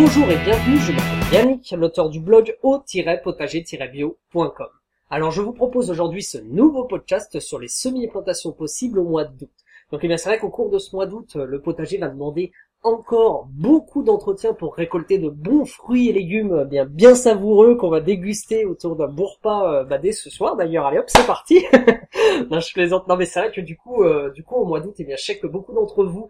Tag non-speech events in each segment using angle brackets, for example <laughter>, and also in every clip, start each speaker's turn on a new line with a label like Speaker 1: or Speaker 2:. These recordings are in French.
Speaker 1: Bonjour et bienvenue, je m'appelle Yannick, l'auteur du blog au-potager-bio.com. Alors je vous propose aujourd'hui ce nouveau podcast sur les semi-plantations possibles au mois d'août. Donc eh bien c'est vrai qu'au cours de ce mois d'août, le potager va demander encore beaucoup d'entretien pour récolter de bons fruits et légumes euh, bien bien savoureux qu'on va déguster autour d'un bon repas euh, bah, dès ce soir d'ailleurs. Allez hop c'est parti. <laughs> Non je plaisante. Non mais c'est vrai que du coup euh, du coup au mois d'août eh bien je sais que beaucoup d'entre vous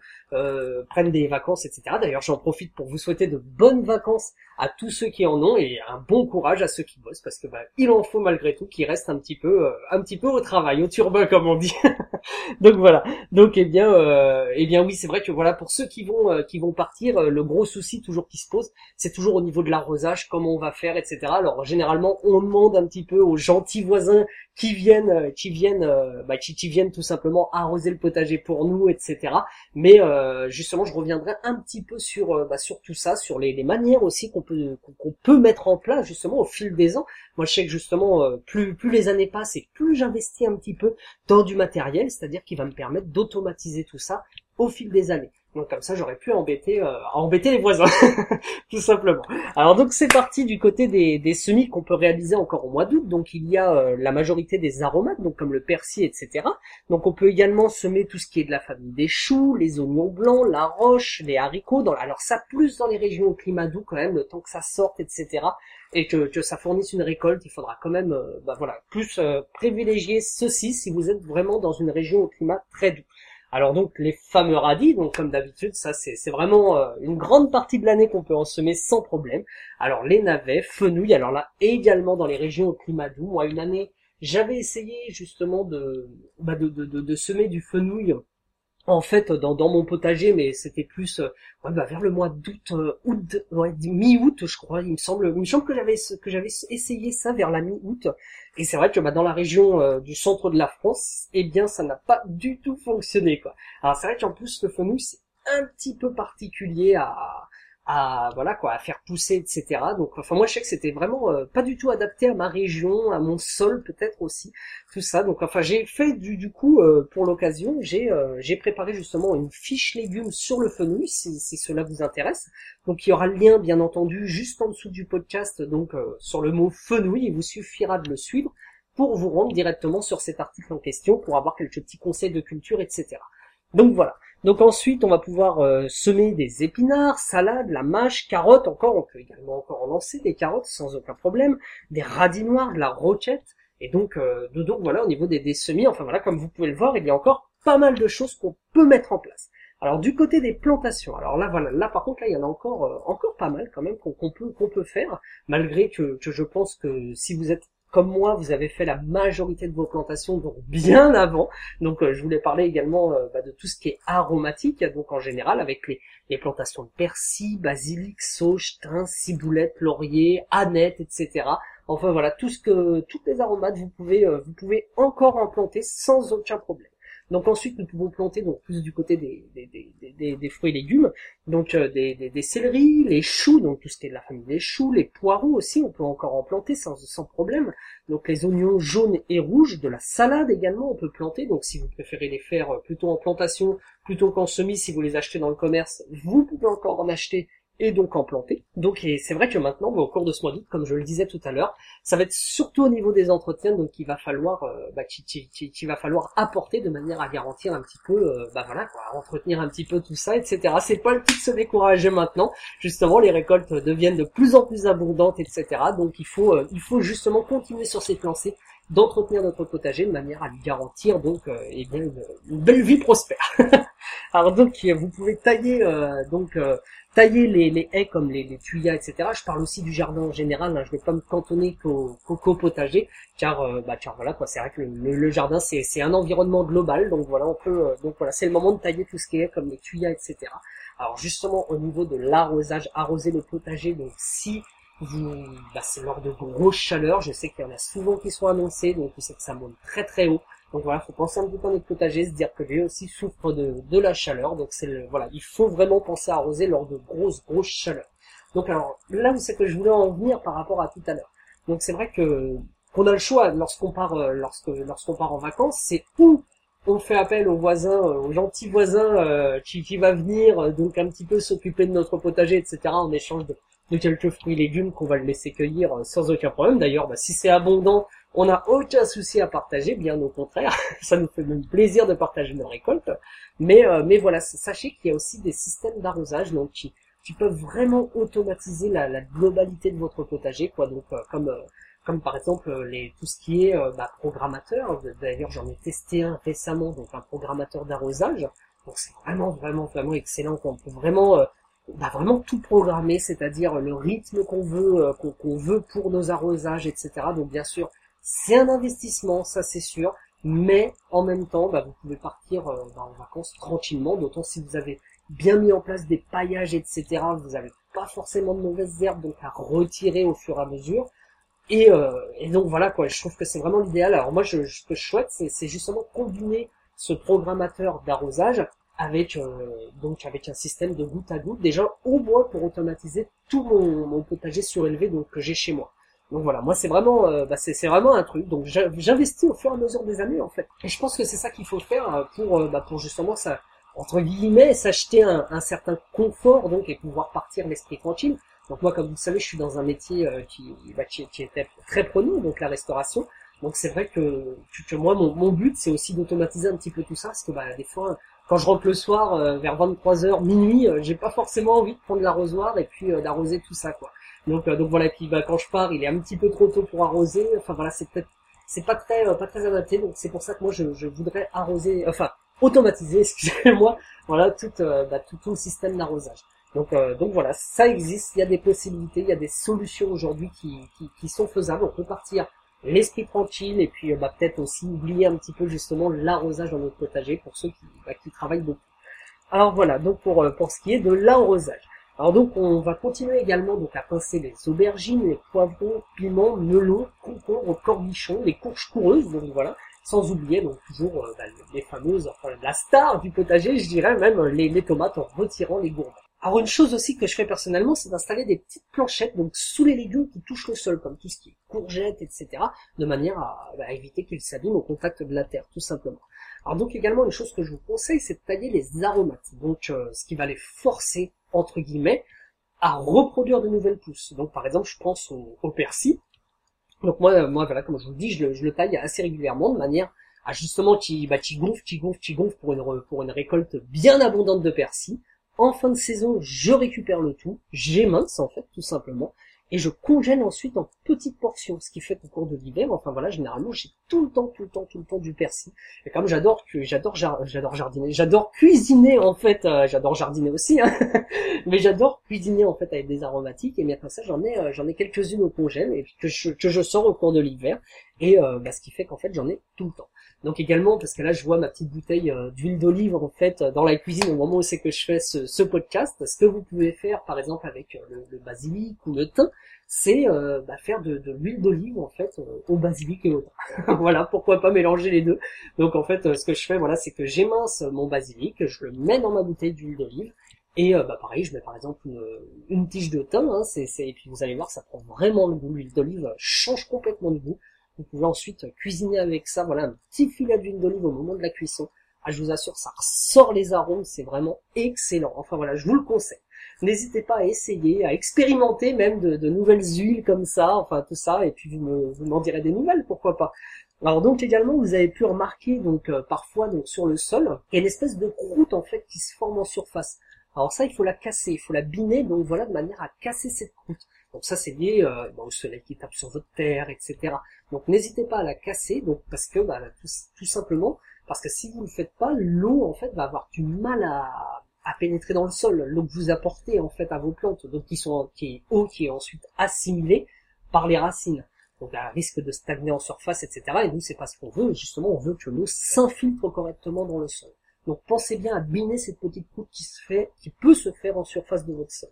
Speaker 1: prennent des vacances etc d'ailleurs j'en profite pour vous souhaiter de bonnes vacances à tous ceux qui en ont et un bon courage à ceux qui bossent parce que bah, il en faut malgré tout qui reste un petit peu un petit peu au travail au turbin comme on dit. <laughs> Donc voilà. Donc eh bien eh bien oui c'est vrai que voilà pour ceux qui vont euh, qui vont partir, euh, le gros souci toujours qui se pose, c'est toujours au niveau de l'arrosage, comment on va faire, etc. Alors généralement, on demande un petit peu aux gentils voisins qui viennent, euh, qui viennent, bah, qui, viennent tout simplement arroser le potager pour nous, etc. Mais justement, je reviendrai un petit peu sur, bah, sur tout ça, sur les, manières aussi qu'on peut qu'on peut mettre en place justement au fil des ans. Moi, je sais que justement, plus plus les années passent et plus j'investis un petit peu dans du matériel, c'est-à-dire qui va me permettre d'automatiser tout ça au fil des années. Donc comme ça, j'aurais pu embêter, euh, embêter les voisins, <laughs> tout simplement. Alors donc c'est parti du côté des, des semis qu'on peut réaliser encore au mois d'août. Donc il y a euh, la majorité des aromates, donc comme le persil, etc. Donc on peut également semer tout ce qui est de la famille des choux, les oignons blancs, la roche, les haricots. Alors ça plus dans les régions au climat doux quand même, le temps que ça sorte, etc. Et que, que ça fournisse une récolte, il faudra quand même, euh, bah voilà, plus privilégier ceci si vous êtes vraiment dans une région au climat très doux. Alors donc les fameux radis, donc comme d'habitude, ça c'est vraiment euh, une grande partie de l'année qu'on peut en semer sans problème. Alors les navets, fenouilles, alors là également dans les régions au climat doux. Moi une année, j'avais essayé justement de, bah de, de, de, semer du fenouil en fait dans, mon potager, mais c'était plus euh, ouais, bah, vers le mois d'août, euh, août, ouais, mi-août, je crois. Il me semble, il me semble que j'avais que j'avais essayé ça vers la mi-août. Et c'est vrai que bah, dans la région euh, du centre de la France, eh bien, ça n'a pas du tout fonctionné quoi. Alors c'est vrai qu'en plus le fenouil c'est un petit peu particulier à à voilà quoi à faire pousser etc donc enfin moi je sais que c'était vraiment euh, pas du tout adapté à ma région à mon sol peut-être aussi tout ça. Donc enfin j'ai fait du du coup euh, pour l'occasion j'ai euh, j'ai préparé justement une fiche légumes sur le fenouil si, si cela vous intéresse. Donc il y aura le lien bien entendu juste en dessous du podcast donc sur le mot fenouil il vous suffira de le suivre pour vous rendre directement sur cet article en question pour avoir quelques petits conseils de culture etc donc voilà donc ensuite, on va pouvoir euh, semer des épinards, salades, la mâche, carottes, encore, on peut également encore en lancer des carottes sans aucun problème, des radis noirs, de la roquette, et donc, euh, donc voilà, au niveau des, des, semis, enfin voilà, comme vous pouvez le voir, il y a encore pas mal de choses qu'on peut mettre en place. Alors du côté des plantations, alors là voilà, là par contre là il y en a encore euh, encore pas mal quand même qu'on peut qu'on peut faire, malgré que, que je pense que si vous êtes comme moi, vous avez fait la majorité de vos plantations donc bien avant. Donc euh, je voulais parler également euh, bah, de tout ce qui est aromatique, donc en général avec les, plantations de persil, basilic, sauge, thym, ciboulette, laurier, aneth, etc. Enfin voilà, tout ce que toutes les aromates vous pouvez euh, vous pouvez encore en planter sans aucun problème. Donc ensuite, nous pouvons planter donc plus du côté des, des, des, fruits et légumes, donc euh, des, des, céleris, les choux, donc tout ce qui est de la famille des choux, les poireaux aussi, on peut encore en planter sans, sans problème. Donc les oignons jaunes et rouges, de la salade également, on peut planter. Donc si vous préférez les faire euh, plutôt en plantation, plutôt qu'en semis, si vous les achetez dans le commerce, vous pouvez encore en acheter et donc en planter. Donc c'est vrai que maintenant, au cours de ce mois d'août, comme je le disais tout à l'heure, ça va être surtout au niveau des entretiens, donc il va falloir, euh, bah, qu'il va falloir apporter de manière à garantir un petit peu, euh, bah voilà, quoi, entretenir un petit peu tout ça, etc. C'est pas le tout de se décourager maintenant. Justement, les récoltes deviennent de plus en plus abondantes, etc. Donc il faut, euh, il faut justement continuer sur cette lancée d'entretenir notre potager de manière à lui garantir donc euh, eh bien une, belle vie prospère. <laughs> Alors donc vous pouvez tailler donc tailler les, haies comme les, les, tuyas, etc. Je parle aussi du jardin en général. Hein. Je ne vais pas me cantonner qu'au qu potager, car euh, bah voilà quoi. C'est vrai que le, jardin c'est un environnement global, donc voilà on peut euh, donc voilà c'est le moment de tailler tout ce qui est comme les tuyas, etc. Alors justement au niveau de l'arrosage, arroser le potager, donc si vous, bah, c'est lors de grosses chaleurs, je sais qu'il y en a souvent qui sont annoncés, donc vous savez que ça monte très très haut. Donc voilà, faut penser un petit peu à notre potager, se dire que lui aussi souffre de, de la chaleur. Donc c'est le, voilà, il faut vraiment penser à arroser lors de grosses grosses chaleurs. Donc alors là où c'est que je voulais en venir par rapport à tout à l'heure. Donc c'est vrai que qu'on a le choix lorsqu'on part euh, lorsque lorsqu'on part en vacances, c'est où on fait appel aux voisins, euh, aux gentils voisins euh, qui, qui va venir donc un petit peu s'occuper de notre potager, etc. en échange de, de quelques fruits et légumes qu'on va le laisser cueillir sans aucun problème. D'ailleurs, bah, si c'est abondant, on n'a aucun souci à partager, bien au contraire, <laughs> ça nous fait même plaisir de partager nos récoltes. Mais, mais voilà, sachez qu'il y a aussi des systèmes d'arrosage donc qui, qui peuvent vraiment automatiser la, la, globalité de votre potager, quoi. Donc comme comme par exemple euh, les, tout ce qui est euh, bah, programmateur. D'ailleurs, j'en ai testé un récemment, donc un programmateur d'arrosage. Donc c'est vraiment, vraiment, vraiment excellent. On peut vraiment, euh, vraiment tout programmer, c'est-à-dire le rythme qu'on veut, qu'on veut pour nos arrosages, etc. Donc bien sûr, c'est un investissement, ça c'est sûr. Mais en même temps, bah, vous pouvez partir bah, en vacances tranquillement, d'autant si vous avez bien mis en place des paillages, etc. Vous n'avez pas forcément de mauvaises herbes, donc à retirer au fur et à mesure. Et, euh, et donc voilà quoi, je trouve que c'est vraiment l'idéal. Alors moi, je, ce que je souhaite, c'est justement combiner ce programmateur d'arrosage avec euh, donc avec un système de goutte à goutte, déjà au moins pour automatiser tout mon, mon potager surélevé donc que j'ai chez moi. Donc voilà, moi c'est vraiment euh, bah, c'est vraiment un truc. Donc j'investis au fur et à mesure des années en fait. Et je pense que c'est ça qu'il faut faire euh, pour bah, pour justement ça entre guillemets s'acheter un, un certain confort donc et pouvoir partir l'esprit tranquille. Donc moi, comme vous le savez, je suis dans un métier euh, qui, bah, qui, qui, était très prenant, donc la restauration. Donc c'est vrai que, que moi, mon, mon but, c'est aussi d'automatiser un petit peu tout ça, parce que bah, des fois, quand je rentre le soir euh, vers 23h, minuit, euh, j'ai pas forcément envie de prendre l'arrosoir et puis d'arroser tout ça, quoi. Donc, donc voilà, puis bah, quand je pars, il est un petit peu trop tôt pour arroser. Enfin voilà, c'est peut-être c'est pas très pas très adapté, donc c'est pour ça que moi je, je voudrais arroser, enfin automatiser, <laughs> excusez-moi, voilà tout, bah, tout, tout le système d'arrosage. Donc, euh, donc voilà, ça existe, il y a des possibilités, il y a des solutions aujourd'hui qui, qui, qui, sont faisables. On peut partir l'esprit tranquille et puis euh, bah, peut-être aussi oublier un petit peu justement l'arrosage dans notre potager pour ceux qui, bah, qui travaillent beaucoup. Alors voilà, donc pour, euh, pour ce qui est de l'arrosage. Alors donc on va continuer également donc à pincer les aubergines, les poivrons, piments, melons, concombres, cornichons, les courges coureuses, donc voilà, sans oublier donc toujours bah, les fameuses, enfin la star du potager, je dirais même les, les tomates en retirant les gourmands. Alors une chose aussi que je fais personnellement, c'est d'installer des petites planchettes donc sous les légumes qui touchent le sol, comme tout ce qui est courgettes, etc., de manière à, bah, éviter qu'ils s'abîment au contact de la terre, tout simplement. Alors donc également une chose que je vous conseille, c'est de tailler les aromates, donc euh, ce qui va les forcer entre guillemets à reproduire de nouvelles pousses. Donc par exemple, je pense au, persil. Donc moi, moi voilà, comme je vous le dis, je le, taille assez régulièrement de manière à justement qui, bah, gonfle, qui gonfle, qui gonfle pour une, pour une récolte bien abondante de persil en fin de saison, je récupère le tout, j'émince en fait, tout simplement, et je congèle ensuite en petites portions, ce qui fait qu'au cours de l'hiver, enfin voilà, généralement j'ai tout le temps, tout le temps, tout le temps du persil. Et comme j'adore, j'adore, j'adore jardiner, j'adore cuisiner en fait, euh, j'adore jardiner aussi, hein <laughs> mais j'adore cuisiner en fait avec des aromatiques. Et maintenant ça, j'en ai, euh, j'en ai quelques-unes au congèle et que je, que je sors au cours de l'hiver, et euh, bah, ce qui fait qu'en fait j'en ai tout le temps. Donc également, parce que là je vois ma petite bouteille euh, d'huile d'olive en fait dans la cuisine au moment où c'est que je fais ce, podcast, ce que vous pouvez faire par exemple avec euh, le, basilic ou le thym, c'est euh, bah, faire de, l'huile d'olive en fait au basilic et au thym. <laughs> voilà, pourquoi pas mélanger les deux. Donc en fait, ce que je fais, voilà, c'est que j'émince mon basilic, je le mets dans ma bouteille d'huile d'olive. Et bah pareil, je mets par exemple une, tige de thym, hein, et puis vous allez voir, ça prend vraiment le goût. L'huile d'olive change complètement de goût. Vous pouvez ensuite cuisiner avec ça, voilà, un petit filet d'huile d'olive au moment de la cuisson. Ah, je vous assure, ça ressort les arômes, c'est vraiment excellent. Enfin voilà, je vous le conseille. N'hésitez pas à essayer, à expérimenter même de, nouvelles huiles comme ça, enfin tout ça, et puis vous m'en direz des nouvelles, pourquoi pas. Alors donc également, vous avez pu remarquer donc euh, parfois donc sur le sol, il y a une espèce de croûte en fait qui se forme en surface. Alors ça, il faut la casser, il faut la biner, donc voilà, de manière à casser cette croûte. Donc ça, c'est lié euh, au soleil qui tape sur votre terre, etc. Donc n'hésitez pas à la casser, donc parce que bah, tout, simplement parce que si vous ne le faites pas, l'eau en fait va avoir du mal à, à pénétrer dans le sol. L'eau que vous apportez en fait à vos plantes, donc qui sont qui est eau qui est ensuite assimilée par les racines. Donc elle risque de stagner en surface, etc. Et nous c'est pas ce qu'on veut. Justement, on veut que l'eau s'infiltre correctement dans le sol. Donc pensez bien à biner cette petite coupe qui se fait, qui peut se faire en surface de votre sol.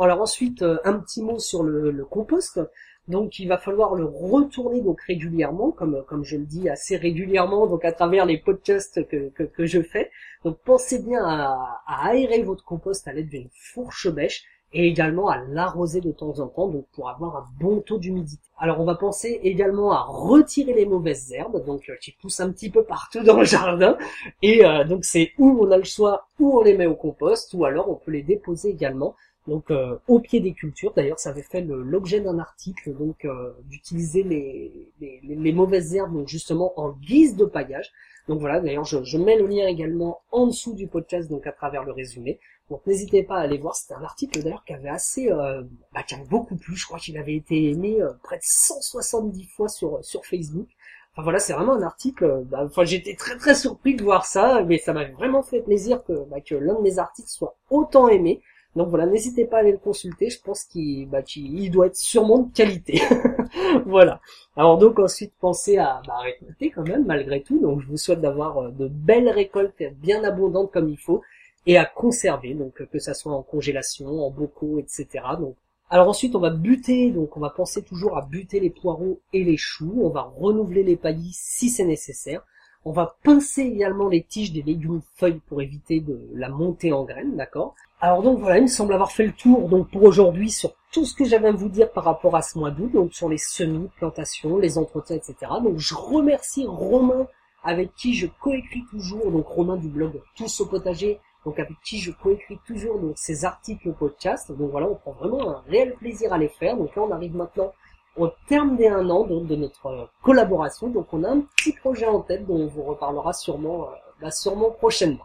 Speaker 1: Alors ensuite, euh, un petit mot sur le, compost. Donc il va falloir le retourner donc régulièrement, comme comme je le dis assez régulièrement, donc à travers les podcasts que, que, je fais. Donc pensez bien à, aérer votre compost à l'aide d'une fourche bêche et également à l'arroser de temps en temps, donc pour avoir un bon taux d'humidité. Alors on va penser également à retirer les mauvaises herbes, donc euh, qui poussent un petit peu partout dans le jardin, et euh, donc c'est où on a le choix, où on les met au compost, ou alors on peut les déposer également donc euh, au pied des cultures. D'ailleurs, ça avait fait l'objet d'un article, donc d'utiliser les, les, mauvaises herbes, donc justement en guise de paillage. Donc voilà, d'ailleurs, je, mets le lien également en dessous du podcast, donc à travers le résumé. Donc n'hésitez pas à aller voir, c'était un article d'ailleurs qui avait assez, euh, bah, qui beaucoup plu, je crois qu'il avait été aimé euh, près de 170 fois sur sur Facebook. Enfin voilà, c'est vraiment un article. Euh, bah, enfin, j'étais très très surpris de voir ça, mais ça m'a vraiment fait plaisir que bah, que l'un de mes articles soit autant aimé. Donc voilà, n'hésitez pas à aller le consulter. Je pense qu'il bah, doit être sûrement de qualité. <laughs> voilà. Alors donc ensuite pensez à bah, récolter quand même malgré tout. Donc je vous souhaite d'avoir de belles récoltes bien abondantes comme il faut et à conserver, donc que ça soit en congélation, en bocaux, etc. Donc, alors ensuite on va buter, donc on va penser toujours à buter les poireaux et les choux, on va renouveler les paillis si c'est nécessaire. On va pincer également les tiges des légumes feuilles pour éviter de la montée en graines, d'accord? Alors donc voilà, il me semble avoir fait le tour donc pour aujourd'hui sur tout ce que j'avais à vous dire par rapport à ce mois d'août, donc sur les semis, plantations, les entretiens, etc. Donc je remercie Romain avec qui je coécris toujours, donc Romain du blog Tous au potager, donc avec qui je coécris toujours donc ces articles podcast. Donc voilà, on prend vraiment un réel plaisir à les faire. Donc là, on arrive maintenant au terme des un an donc, de notre euh, collaboration. Donc on a un petit projet en tête dont on vous reparlera sûrement, euh, bah, sûrement prochainement.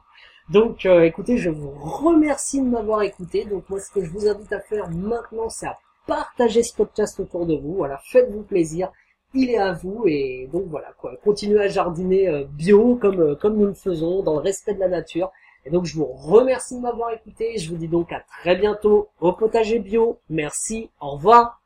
Speaker 1: Donc euh, écoutez, je vous remercie de m'avoir écouté. Donc moi, ce que je vous invite à faire maintenant, c'est à partager ce podcast autour de vous. Voilà, faites-vous plaisir. Il est à vous et donc voilà. Continuez à jardiner bio comme comme nous le faisons dans le respect de la nature et donc je vous remercie de m'avoir écouté. Je vous dis donc à très bientôt au potager bio. Merci. Au revoir.